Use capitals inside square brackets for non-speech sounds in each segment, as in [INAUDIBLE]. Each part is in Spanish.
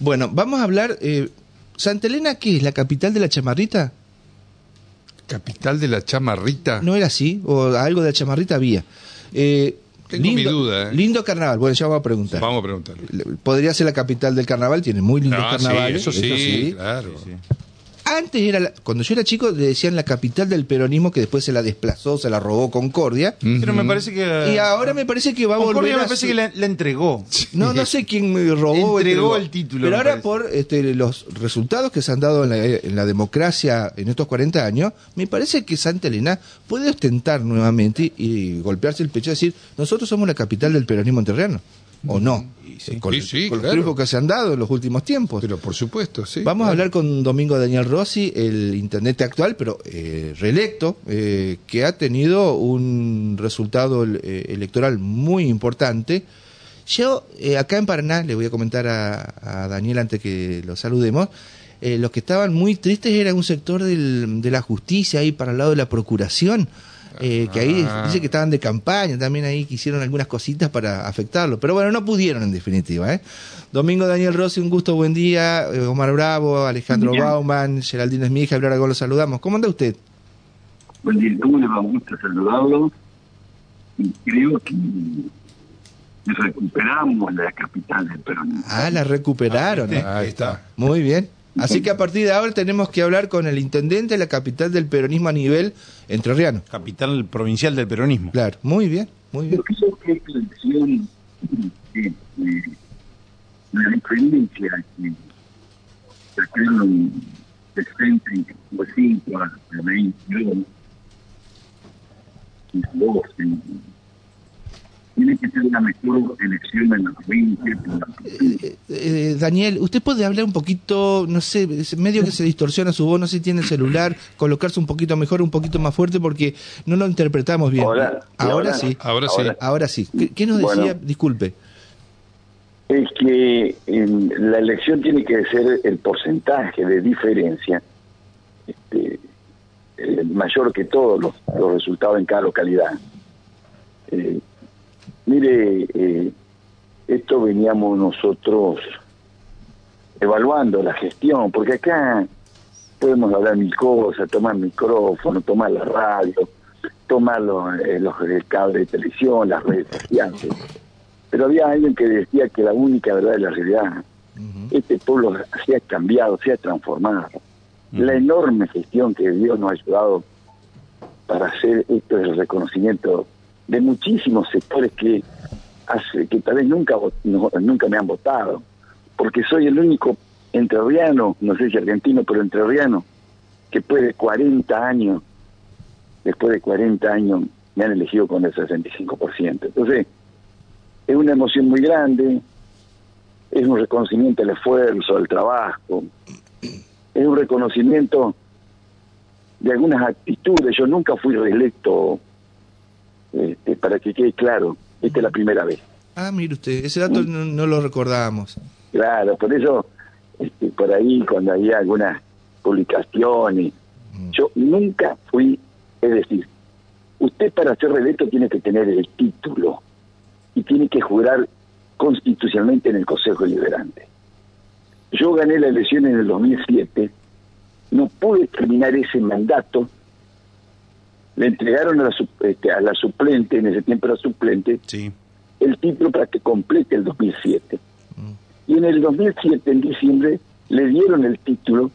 Bueno, vamos a hablar. Eh, ¿Santa Elena qué es? ¿La capital de la chamarrita? Capital de la chamarrita. ¿No era así? ¿O algo de la chamarrita había? Eh, Tengo lindo, mi duda, ¿eh? Lindo carnaval. Bueno, ya vamos a preguntar. Vamos a preguntarle. Podría ser la capital del carnaval, tiene muy lindos Ah, sí, carnavales. eso sí, claro. Antes era, la- cuando yo era chico, le decían la capital del peronismo, que después se la desplazó, se la robó Concordia. Pero me parece que. Y ahora me parece que va a volver Concordia me parece ser- que la, la entregó. No, no sé quién me robó. o Entregó el título, Pero ahora parece. por este, los resultados que se han dado en la, en la democracia en estos 40 años, me parece que Santa Elena puede ostentar nuevamente y golpearse el pecho y decir, nosotros somos la capital del peronismo enterreno. ¿O no? Eh, Con, Sí, sí, con los claro. triunfos que se han dado en los últimos tiempos. Pero por supuesto, sí. Vamos a hablar con Domingo Daniel Rossi, el intendente actual, pero eh, reelecto, eh, que ha tenido un resultado eh, electoral muy importante. Yo, eh, acá en Paraná, le voy a comentar a, a Daniel antes que lo saludemos, eh, los que estaban muy tristes era un sector del- de la justicia ahí para el lado de la procuración, eh, que ahí Ah. dice que estaban de campaña, también ahí que hicieron algunas cositas para afectarlo, pero bueno, no pudieron en definitiva. ¿eh? Domingo Daniel Rossi, un gusto, buen día, eh, Omar Bravo, Alejandro. Bauman, Geraldine es mi hija, ahora lo saludamos. ¿Cómo anda usted? Buen día, ¿cómo le va? Un gusto saludarlo. Y creo que recuperamos la capital del peronismo. Ah, la recuperaron. Ahí está. Muy bien. Así que a partir de ahora tenemos que hablar con el intendente de la capital del peronismo a nivel entrerriano. Capital provincial del peronismo. Claro, muy bien, muy bien. Que esta elección, eh, eh, la diferencia que sacaron 65 a 22 y 12, tiene que ser la mejor elección en la provincia. Eh, eh, Daniel, ¿usted puede hablar un poquito, no sé, medio que se distorsiona su voz, no sé si tiene el celular, colocarse un poquito mejor, un poquito más fuerte, porque no lo interpretamos bien. Ahora, ¿y ahora, ahora? sí. Ahora sí. Ahora sí. ¿Qué, qué nos decía? Bueno. Disculpe. es que en la elección tiene que ser el porcentaje de diferencia este, eh, mayor que todos los, los resultados en cada localidad. Eh, mire, eh, esto veníamos nosotros evaluando la gestión, porque acá podemos hablar mil cosas, tomar micrófono, tomar la radio, tomar los, eh, los el cable de televisión, las redes sociales. Pero había alguien que decía que la única verdad es la realidad. Este pueblo se ha cambiado, se ha transformado. La enorme gestión que Dios nos ha ayudado para hacer esto es el reconocimiento de muchísimos sectores que hace que tal vez nunca no- nunca me han votado, porque soy el único entrerriano, no sé si argentino, pero entrerriano, que después de 40 años, después de 40 años, me han elegido con el 65%. Entonces, es una emoción muy grande, es un reconocimiento al esfuerzo, al trabajo, es un reconocimiento de algunas actitudes. Yo nunca fui reelecto, este, para que quede claro, esta es la primera vez. Ah, mire usted, ese dato no, no lo recordábamos. Claro, por eso, este, por ahí cuando había algunas publicaciones, yo nunca fui, es decir, usted para ser reelecto tiene que tener el título y tiene que jurar constitucionalmente en el Consejo Liberante. Yo gané la elección en el 2007, no pude terminar ese mandato, le entregaron a la, este, a la suplente, en ese tiempo era suplente, Sí. el título para que complete el 2007. Y en el 2007, en diciembre, le dieron el título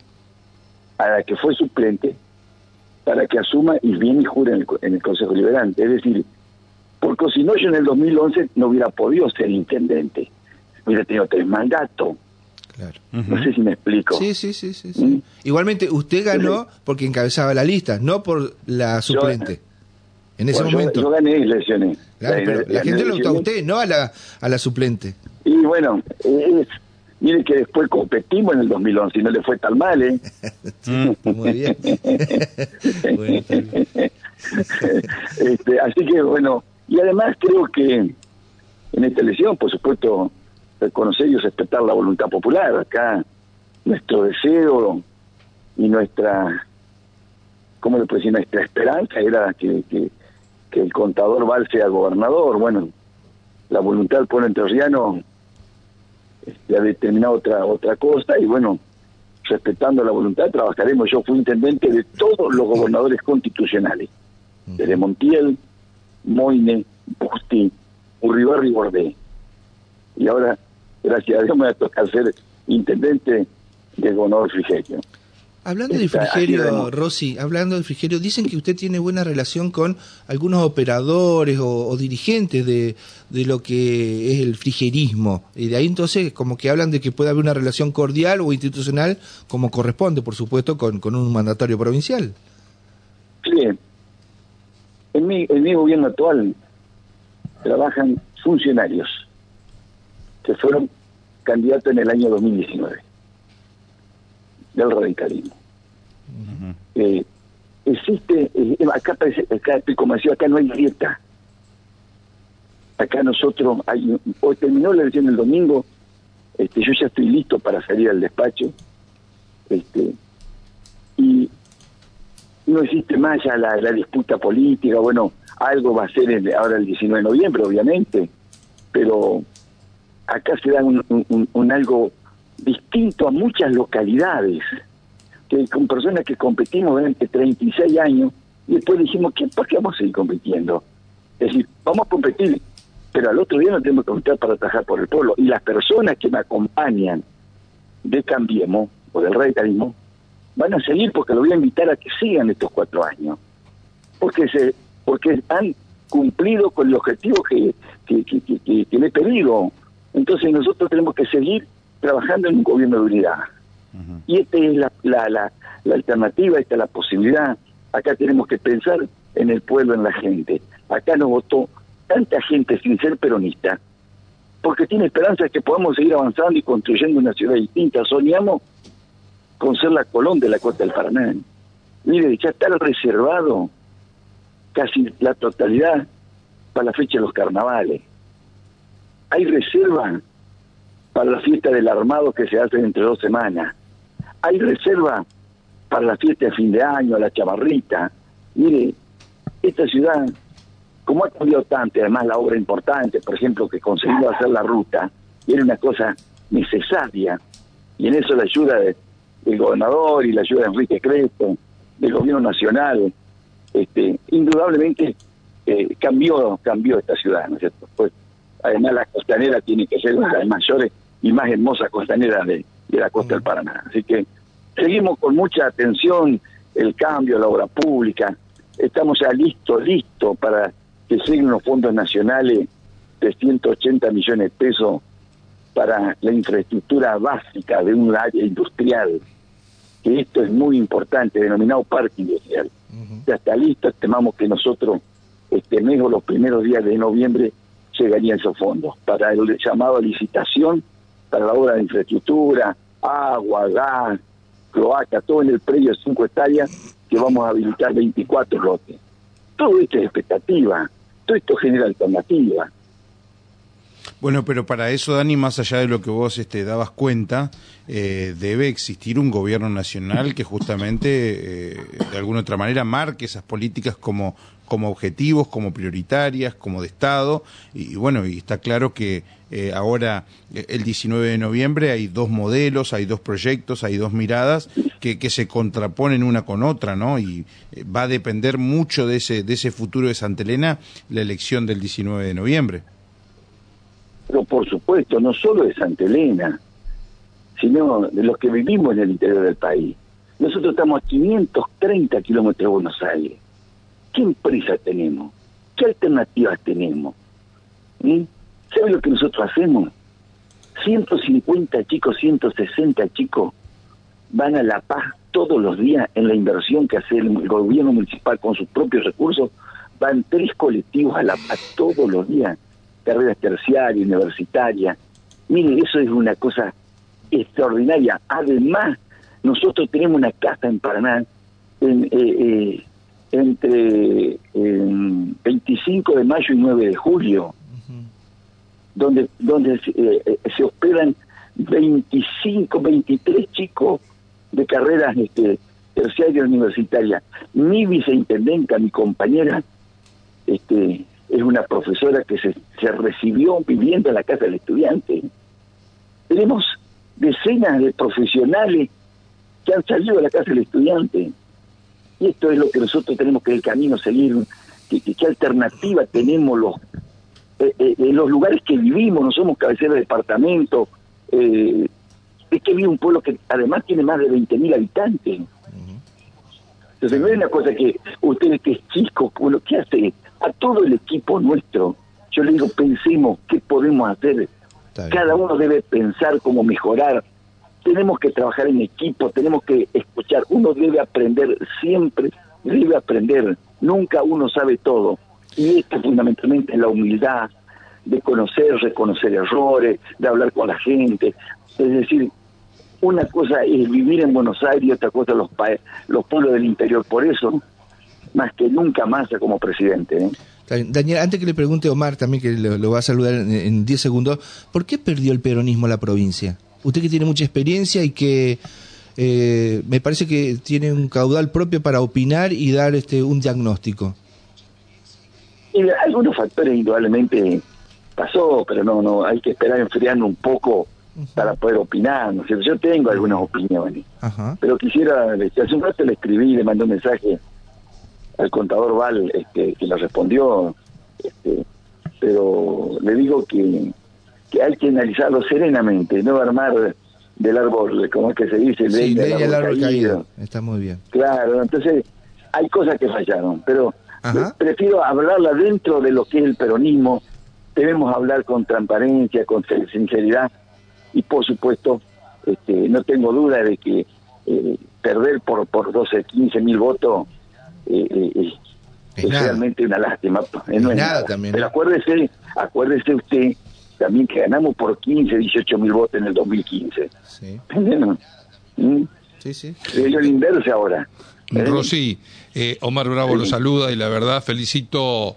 a la que fue suplente para que asuma y viene y jure en el, en el Consejo Liberante. Es decir, porque si no, yo en el 2011 no hubiera podido ser intendente. Hubiera tenido tres mandatos. Claro. No sé si me explico. Sí, sí, sí, sí. sí. Igualmente, usted ganó porque encabezaba la lista, no por la suplente. En ese Bueno, yo- momento. Yo, gané elecciones. Claro, Gané- pero la gané gente lo votó a usted, no a la, a la suplente. Y bueno, es, mire que después competimos en el 2011 y no le fue tan mal, ¿eh? [LAUGHS] Muy bien. [LAUGHS] Bueno, este, así que bueno, y además creo que en esta elección, por supuesto, reconocer y respetar la voluntad popular. Acá nuestro deseo y nuestra, ¿cómo le puedo decir? Nuestra esperanza era que, que, que el contador Val sea gobernador. Bueno, la voluntad del pueblo entrerriano este, ha determinado otra otra cosa y bueno, respetando la voluntad trabajaremos. Yo fui intendente de todos los gobernadores constitucionales, desde Montiel, Moine, Busti, Urribarri y Bordé. Y ahora, gracias a Dios, me va a tocar ser intendente de gobernador Frigerio. Hablando de Frigerio. Rosy, hablando de Frigerio, dicen que usted tiene buena relación con algunos operadores o, o dirigentes de, de lo que es el frigerismo. Y de ahí entonces como que hablan de que puede haber una relación cordial o institucional como corresponde, por supuesto, con, con un mandatario provincial. Sí. En mi, en mi gobierno actual trabajan funcionarios que fueron candidatos en el año 2019 del radicalismo. Eh, existe, eh, acá, parece, acá estoy convencido, acá no hay dieta. Acá nosotros, hay, hoy terminó la elección el domingo, este, yo ya estoy listo para salir al despacho, este, y no existe más ya la, la disputa política, bueno, algo va a ser el- ahora el 19 de noviembre, obviamente, pero acá se da un, algo distinto a muchas localidades, que con personas que competimos durante 36 años, y después dijimos, ¿qué, ¿por qué vamos a seguir compitiendo? Es decir, vamos a competir, pero al otro día no tenemos que competir para trabajar por el pueblo. Y las personas que me acompañan de Cambiemos, o del radicalismo, van a seguir porque lo voy a invitar a que sigan estos cuatro años. Porque se porque han cumplido con el objetivo que, que, que, que- que- he pedido. Entonces nosotros tenemos que seguir trabajando en un gobierno de unidad. Y esta es la, la, la, la alternativa, esta es la posibilidad. Acá tenemos que pensar en el pueblo, en la gente. Acá nos votó tanta gente sin ser peronista, porque tiene esperanza de que podamos seguir avanzando y construyendo una ciudad distinta. Soñamos con ser la Colón de la costa del Paraná. Mire, ya está reservado casi la totalidad para la fecha de los carnavales. Hay reserva para la fiesta del armado que se hace entre dos semanas. Hay reserva para la fiesta de fin de año, la chamarrita. Mire, esta ciudad, como ha cambiado tanto, además la obra importante, por ejemplo, que conseguimos hacer la ruta, era una cosa necesaria, y en eso la ayuda de- del gobernador y la ayuda de Enrique Crespo, del gobierno nacional, este, indudablemente eh, cambió cambió esta ciudad, ¿no es cierto? Pues, además la costanera tiene que ser una de las mayores y más hermosas costaneras de, de la costa del Paraná. Así que seguimos con mucha atención el cambio, la obra pública. Estamos ya listos, listos para que lleguen los fondos nacionales de 180 millones de pesos para la infraestructura básica de un área industrial, que esto es muy importante, denominado parque industrial. Ya está listo, estimamos que nosotros, este mes o los primeros días de noviembre, llegarían esos fondos para el llamado a licitación, para la obra de infraestructura, agua, gas, cloaca, todo en el predio de 5 hectáreas, que vamos a habilitar 24 lotes. Todo esto es expectativa, todo esto genera alternativa. Bueno, pero para eso, Dani, más allá de lo que vos este, dabas cuenta, eh, debe existir un gobierno nacional que justamente, eh, de alguna otra manera, marque esas políticas como, como objetivos, como prioritarias, como de Estado. Y, bueno, y está claro que eh, ahora, el 19 de noviembre, hay dos modelos, hay dos proyectos, hay dos miradas que, que se contraponen una con otra, ¿no? Y eh, va a depender mucho de ese, de ese futuro de Santa Elena la elección del 19 de noviembre. Pero por supuesto, no solo de Santa Elena, sino de los que vivimos en el interior del país. Nosotros estamos a 530 kilómetros de Buenos Aires. ¿Qué empresa tenemos? ¿Qué alternativas tenemos? ¿Mm? ¿Sabe lo que nosotros hacemos? 150 chicos, 160 chicos van a La Paz todos los días en la inversión que hace el gobierno municipal con sus propios recursos. Van tres colectivos a La Paz todos los días carreras terciarias, universitarias. Mire, eso es una cosa extraordinaria. Además, nosotros tenemos una casa en Paraná en, eh, eh, entre eh, 25 de mayo y 9 de julio, donde, donde eh, se hospedan 25, 23 chicos de carreras este, terciarias universitarias. Mi viceintendenta, mi compañera, este, es una profesora que se, se recibió viviendo en la casa del estudiante. Es Tenemos decenas de profesionales que han salido de la casa del estudiante. Y esto es lo que nosotros tenemos que el camino seguir. ¿Qué, qué, alternativa tenemos los eh, eh, en los lugares que vivimos? No somos cabecera de departamento. Eh, es que vive un pueblo que además tiene más de 20.000 habitantes. Entonces no es una cosa que ustedes que es chico, que hace a todo el equipo nuestro. Yo le digo, pensemos qué podemos hacer. Cada uno debe pensar cómo mejorar. Tenemos que trabajar en equipo, tenemos que escuchar. Uno debe aprender siempre, debe aprender. Nunca uno sabe todo. Y esto fundamentalmente es la humildad de conocer, reconocer errores, de hablar con la gente. Es decir, una cosa es vivir en Buenos Aires y otra cosa los, los pueblos del interior. Por eso, más que nunca más como presidente. ¿eh? Daniel, antes que le pregunte Omar, también que lo, va a saludar en 10 segundos, ¿por qué perdió el peronismo la provincia? Usted que tiene mucha experiencia y que eh, me parece que tiene un caudal propio para opinar y dar este un diagnóstico. Y algunos factores indudablemente pasó, pero no, no, hay que esperar enfriando un poco para poder opinar, ¿no Yo tengo algunas opiniones, pero quisiera, hace un rato le escribí, le mandé un mensaje al contador Val, este, que le respondió, este, pero le digo que, que hay que analizarlo serenamente, no armar del árbol, como es que se dice, sí, el árbol, caído. Está muy bien. Claro, entonces hay cosas que fallaron, pero prefiero hablarla dentro de lo que es el peronismo, debemos hablar con transparencia, con sinceridad, y por supuesto este, no tengo duda de que eh, perder por por 12, 15 mil votos eh, eh, es, realmente una lástima. no es nada, también. Pero acuérdese, acuérdese usted también que ganamos por 15, 18 mil votos en el 2015. Sí. [LAUGHS] ¿Mm? Sí, sí. el inverso ahora. Rosy, Omar Bravo lo saluda y la verdad felicito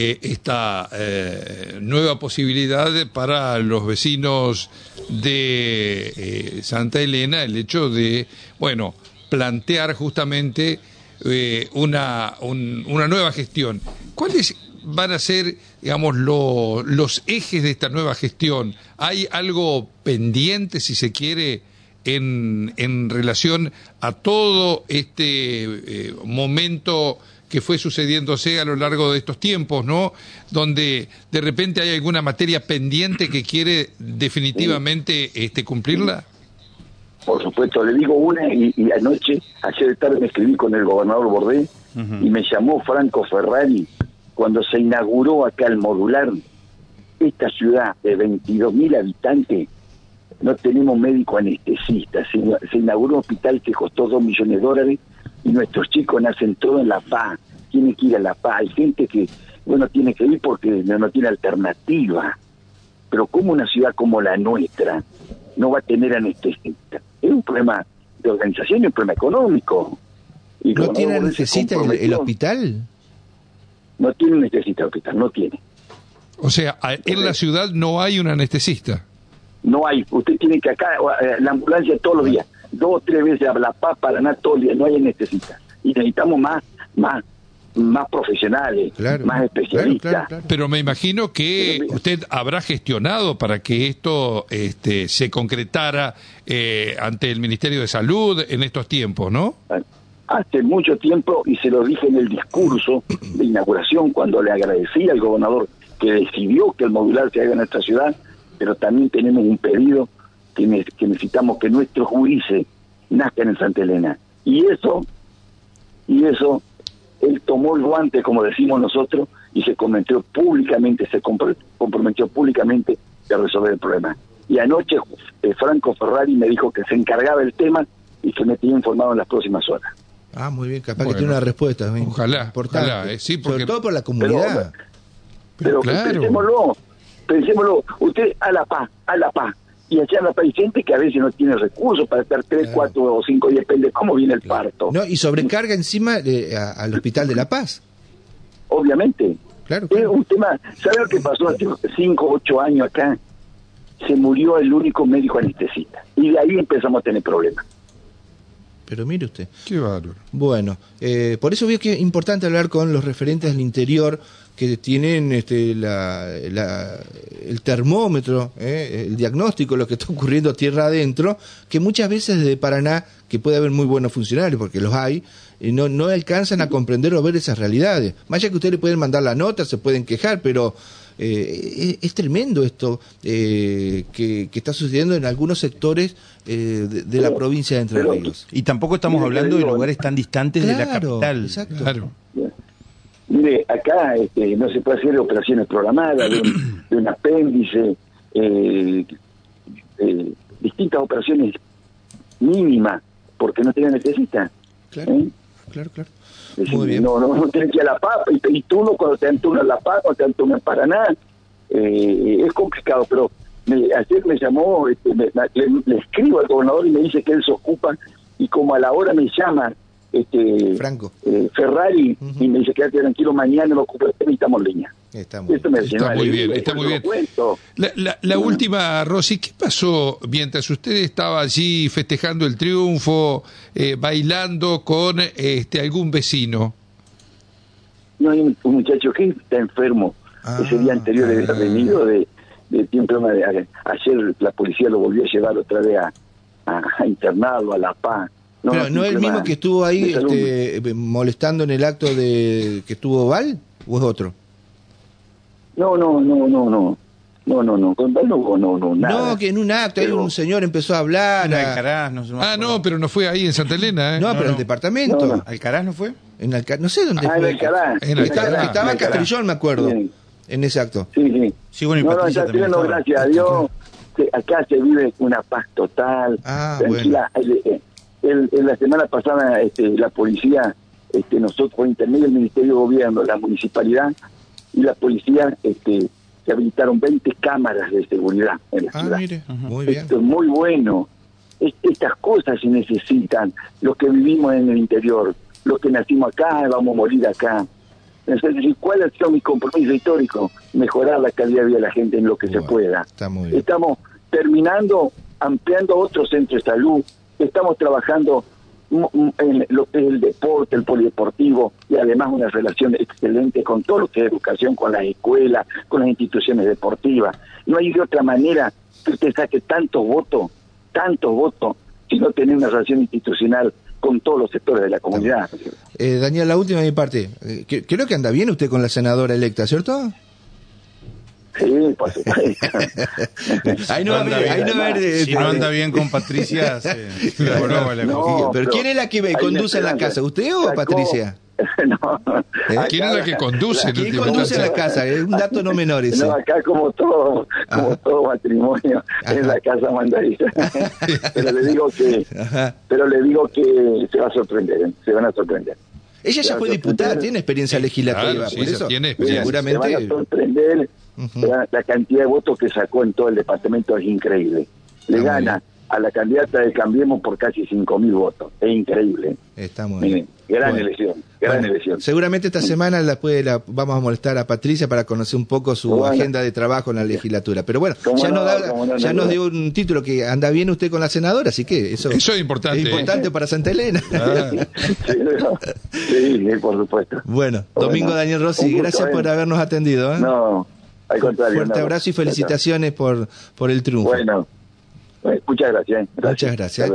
eh, esta eh, nueva posibilidad para los vecinos de eh, Santa Elena, el hecho de, bueno, plantear justamente una, una nueva gestión. ¿Cuáles van a ser, digamos, los ejes de esta nueva gestión? ¿Hay algo pendiente, si se quiere, en, en relación a todo este momento? que fue sucediéndose a lo largo de estos tiempos, ¿no? Donde de repente hay alguna materia pendiente que quiere definitivamente este, cumplirla. Por supuesto, le digo una y, anoche, ayer de tarde me escribí con el gobernador Bordé y me llamó Franco Ferrari cuando se inauguró acá el modular. Esta ciudad de 22 mil habitantes no tenemos médico anestesista. Se, se inauguró un hospital que costó 2 millones de dólares y nuestros chicos nacen todos en La Paz, tienen que ir a La Paz, hay gente que, bueno, tiene que ir porque no, tiene alternativa, pero como una ciudad como la nuestra no va a tener anestesista? Es un problema de organización y un problema económico. Y ¿No tiene anestesista el, hospital? No tiene anestesista el hospital, no tiene. O sea, en la ciudad no hay un anestesista. No hay. Usted tiene que acá, eh, la ambulancia todos los días dos o tres veces a La Paz, Paraná, todo el día, no hay necesita. Y necesitamos más, más, más profesionales, más especialistas. Pero me imagino que usted habrá gestionado para que esto este, se concretara eh, ante el Ministerio de Salud en estos tiempos, ¿no? Hace mucho tiempo, y se lo dije en el discurso de inauguración, cuando le agradecí al gobernador que decidió que el modular se haga en esta ciudad, pero también tenemos un pedido que, necesitamos que nuestros juíces nazcan en Santa Elena. Y eso, y eso, él tomó el guante, como decimos nosotros, y se comprometió públicamente, se comprometió públicamente de resolver el problema. Y anoche eh, Franco Ferrari me dijo que se encargaba del tema y que me tenía informado en las próximas horas. Ah, muy bien, capaz que tiene una respuesta. Ojalá, ojalá, eh, sí, porque... Sobre todo por la comunidad. Pero, pensémoslo, pensémoslo, usted a la paz, a la paz, y allá la hay gente que a veces no tiene recursos para estar tres, cuatro o cinco días, depende cómo viene el parto. No, y sobrecarga encima al Hospital de la Paz. Obviamente. Claro, Es un tema, ¿sabe lo que pasó hace cinco, ocho años acá? Se murió el único médico anestesista. Y de ahí empezamos a tener problemas. Pero mire usted. Qué bárbaro. Bueno, eh, por eso veo que es importante hablar con los referentes del interior que tienen este, la, la- el termómetro, eh, el diagnóstico de lo que está ocurriendo tierra adentro, que muchas veces desde Paraná, que puede haber muy buenos funcionarios, porque los hay, eh, no, no alcanzan a comprender o ver esas realidades. Más allá que ustedes le pueden mandar la nota, se pueden quejar, pero eh, es, es tremendo esto eh, que, que está sucediendo en algunos sectores eh, de, de la provincia de Entre Ríos. Y tampoco estamos hablando de lugares tan distantes de la capital. exacto. Claro. Mire, acá este, no se puede hacer operaciones programadas de un, de un apéndice, eh, eh, distintas operaciones mínimas, porque no tienen necesita. Claro, ¿eh? Claro, claro. Decir, Muy bien. No, no, no tienes que ir a La Paz, y, y tú no cuando te entunas La Paz, cuando te entunas Paraná, eh, es complicado, pero me, ayer me llamó, este, me- le, le escribo al gobernador y me dice que él se ocupa, y como a la hora me llama este Franco. eh, Ferrari Ujú. y me dice quédate tranquilo, mañana me ocupo y estamos línea. Está muy Esto me Está llenó de muy bien, está muy bien. cuento. La, la- la última, Rosy, ¿qué pasó mientras usted estaba allí festejando el triunfo, eh, bailando con este algún vecino? No hay un, un muchacho que está enfermo. Ah, Ese día anterior había ah. venido de, de tiempo. de- Ayer la policía lo volvió a llevar otra vez a, a- a internarlo a La Paz. Pero no es el mismo que estuvo ahí este, molestando en el acto de que estuvo Val o es otro. No, no, no, no, no. No, no, no. Con Val no no, no, nada. No, que en un acto Pero- un señor empezó a hablar. No, a- Alcaraz, no, sé, me Ah, no, pero no fue ahí en Santa Elena, ¿eh? no, pero en no. el departamento. No, no. ¿Alcaraz no fue? En Alca- no sé dónde Ah, en fue. Alcaraz. En Estaba, Alcaraz. estaba Alcaraz. Castrillón, me acuerdo, Sí. en ese acto. Sí, sí. Sí, bueno, y no, no, Patricia también pleno, estaba. gracias a Dios. que acá se vive una paz total. Ah, tranquila. El- el- el- en la semana pasada, este, la policía, este, nosotros, por intermedio del Ministerio de Gobierno, la municipalidad y la policía, este, se habilitaron 20 cámaras de seguridad en la Ah, ciudad. mire, muy bien. Esto es muy bueno. Es- Estas cosas se necesitan, los que vivimos en el interior, los que nacimos acá, vamos a morir acá. Entonces, ¿y ¿cuál ha sido mi compromiso histórico? Mejorar la calidad de vida de la gente en lo que se pueda. Está muy bien. Estamos terminando, ampliando otros centros de salud, estamos trabajando es el deporte, el polideportivo, y además una relación excelente con todo lo que es educación, con las escuelas, con las instituciones deportivas. No hay de otra manera que usted saque tantos votos, tantos votos, si no tener una relación institucional con todos los sectores de la comunidad. Eh, Daniel, la última de mi parte. Eh, creo que anda bien usted con la senadora electa, ¿cierto? Sí, por supuesto. [LAUGHS] Ahí no va bien. ahí no va a haber, Si no anda bien con Patricia, [LAUGHS] se, se joroba la No, cosa. pero ¿quién es la que conduce en la casa, usted o Sacó- Patricia? [LAUGHS] no. ¿Eh? ¿Quién es la que conduce? en ¿Quién conduce la instancia? casa? Es un dato no menor ese. No, acá como todo, como Ajá. todo matrimonio, Ajá. es la casa mandadita. pero le digo que, Ajá. pero le digo que se va a sorprender, ¿eh? se van a sorprender. Ella ya fue diputada, tiene experiencia legislativa, Claro, sí, por ella eso tiene Se van a seguramente sorprender. La, la cantidad de votos que sacó en todo el departamento es increíble. Le Ah, gana a la candidata de Cambiemos por casi 5.000 votos. Es increíble. está muy Miren, bien. Gran Bueno. elección, gran Bueno, elección. Seguramente esta semana la, puede- la vamos a molestar a Patricia para conocer un poco su Bueno. agenda de trabajo en la legislatura. Pero bueno, ya, no, nos, da- cómo no, ya no, nos no. dio un título que anda bien usted con la senadora, así que eso, Eso es importante. es importante para Santa Elena. Ah, [LAUGHS] Sí, sí, por supuesto. Bueno, Bueno, Domingo Daniel Rossi, gusto, gracias ¿eh? por habernos atendido. ¿eh? No, al contrario. Fuerte no. abrazo y felicitaciones por, por el triunfo. Bueno, bueno, muchas gracias. ¿eh? Muchas gracias.